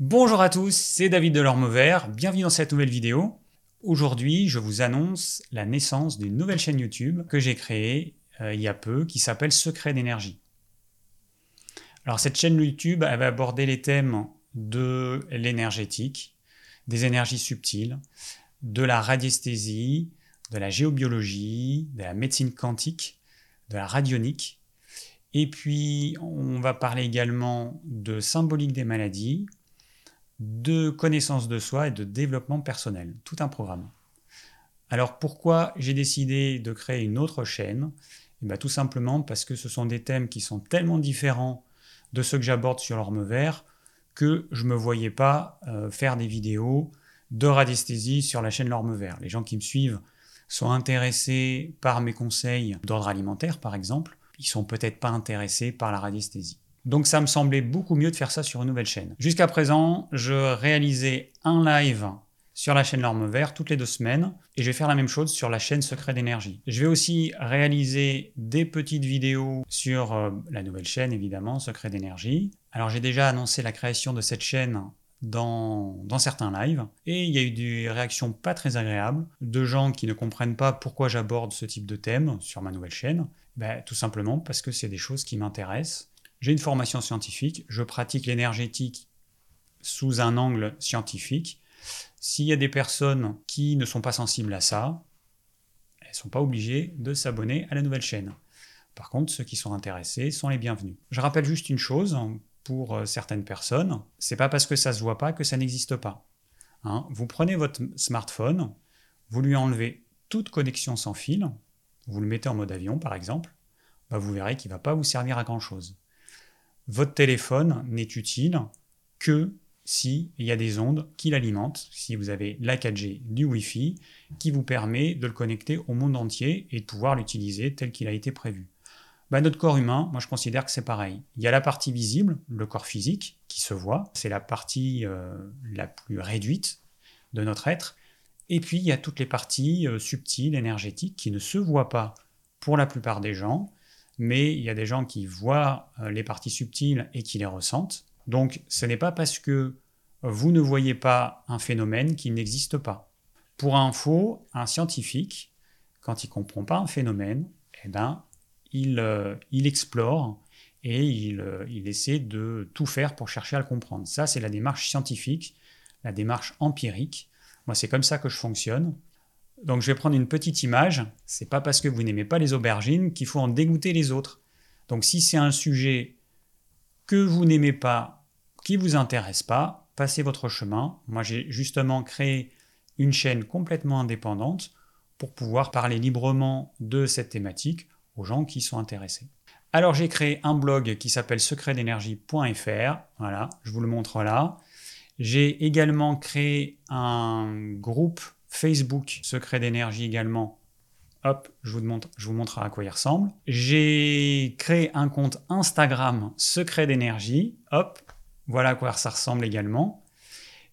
Bonjour à tous, c'est David Delorme-Vert, bienvenue dans cette nouvelle vidéo. Aujourd'hui, je vous annonce la naissance d'une nouvelle chaîne YouTube que j'ai créée euh, il y a peu, qui s'appelle Secret d'énergie. Alors cette chaîne YouTube, elle va aborder les thèmes de l'énergétique, des énergies subtiles, de la radiesthésie, de la géobiologie, de la médecine quantique, de la radionique. Et puis, on va parler également de symbolique des maladies, de connaissance de soi et de développement personnel. Tout un programme. Alors, pourquoi j'ai décidé de créer une autre chaîne? Eh bien, Tout simplement parce que ce sont des thèmes qui sont tellement différents de ceux que j'aborde sur l'orme vert que je ne me voyais pas euh, faire des vidéos de radiesthésie sur la chaîne L'Orme Vert. Les gens qui me suivent sont intéressés par mes conseils d'ordre alimentaire, par exemple. Ils sont peut-être pas intéressés par la radiesthésie. Donc ça me semblait beaucoup mieux de faire ça sur une nouvelle chaîne. Jusqu'à présent, je réalisais un live sur la chaîne L'Orme Vert toutes les deux semaines et je vais faire la même chose sur la chaîne Secret d'énergie. Je vais aussi réaliser des petites vidéos sur euh, la nouvelle chaîne évidemment, Secret d'énergie. Alors j'ai déjà annoncé la création de cette chaîne dans, certains lives. Et il y a eu des réactions pas très agréables de gens qui ne comprennent pas pourquoi j'aborde ce type de thème sur ma nouvelle chaîne. Ben, tout simplement parce que c'est des choses qui m'intéressent. J'ai une formation scientifique, je pratique l'énergétique sous un angle scientifique. S'il y a des personnes qui ne sont pas sensibles à ça, elles ne sont pas obligées de s'abonner à la nouvelle chaîne. Par contre, ceux qui sont intéressés sont les bienvenus. Je rappelle juste une chose, pour euh, certaines personnes, c'est pas parce que ça se voit pas que ça n'existe pas. Hein. vous prenez votre smartphone, vous lui enlevez toute connexion sans fil, vous le mettez en mode avion par exemple, bah, vous verrez qu'il ne va pas vous servir à grand chose. Votre téléphone n'est utile que s'il y a des ondes qui l'alimentent, si vous avez la 4G du Wi-Fi qui vous permet de le connecter au monde entier et de pouvoir l'utiliser tel qu'il a été prévu. Bah, notre corps humain, moi je considère que c'est pareil. Il y a la partie visible, le corps physique, qui se voit, c'est la partie euh, la plus réduite de notre être. Et puis il y a toutes les parties euh, subtiles, énergétiques, qui ne se voient pas pour la plupart des gens, mais il y a des gens qui voient euh, les parties subtiles et qui les ressentent. Donc ce n'est pas parce que vous ne voyez pas un phénomène qu'il n'existe pas. Pour info, un scientifique, quand il ne comprend pas un phénomène, eh ben, euh, il, explore et euh, il, essaie de tout faire pour chercher à le comprendre. Ça, c'est la démarche scientifique, la démarche empirique. Moi, c'est comme ça que je fonctionne. Donc, je vais prendre une petite image. C'est pas parce que vous n'aimez pas les aubergines qu'il faut en dégoûter les autres. Donc, si c'est un sujet que vous n'aimez pas, qui vous intéresse pas, passez votre chemin. Moi, j'ai justement créé une chaîne complètement indépendante pour pouvoir parler librement de cette thématique aux gens qui sont intéressés. Alors j'ai créé un blog qui s'appelle secretdénergie.fr. Voilà, je vous le montre là. J'ai également créé un groupe Facebook Secret d'énergie également. Hop, je vous, montre, à quoi il ressemble. J'ai créé un compte Instagram Secret d'énergie. Hop, voilà à quoi ça ressemble également.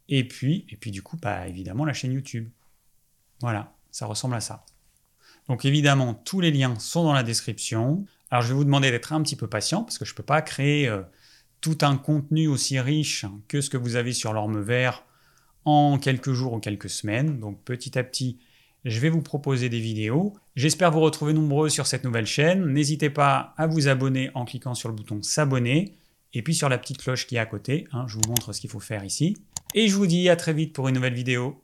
Et puis, et puis du coup, bah, évidemment, la chaîne YouTube. Voilà, ça ressemble à ça. Donc évidemment, tous les liens sont dans la description. Alors je vais vous demander d'être un petit peu patient parce que je ne peux pas créer euh, tout un contenu aussi riche que ce que vous avez sur l'orme vert en quelques jours ou quelques semaines. Donc petit à petit, je vais vous proposer des vidéos. J'espère vous retrouver nombreux sur cette nouvelle chaîne. N'hésitez pas à vous abonner en cliquant sur le bouton s'abonner et puis sur la petite cloche qui est à côté. Hein, je vous montre ce qu'il faut faire ici. Et je vous dis à très vite pour une nouvelle vidéo.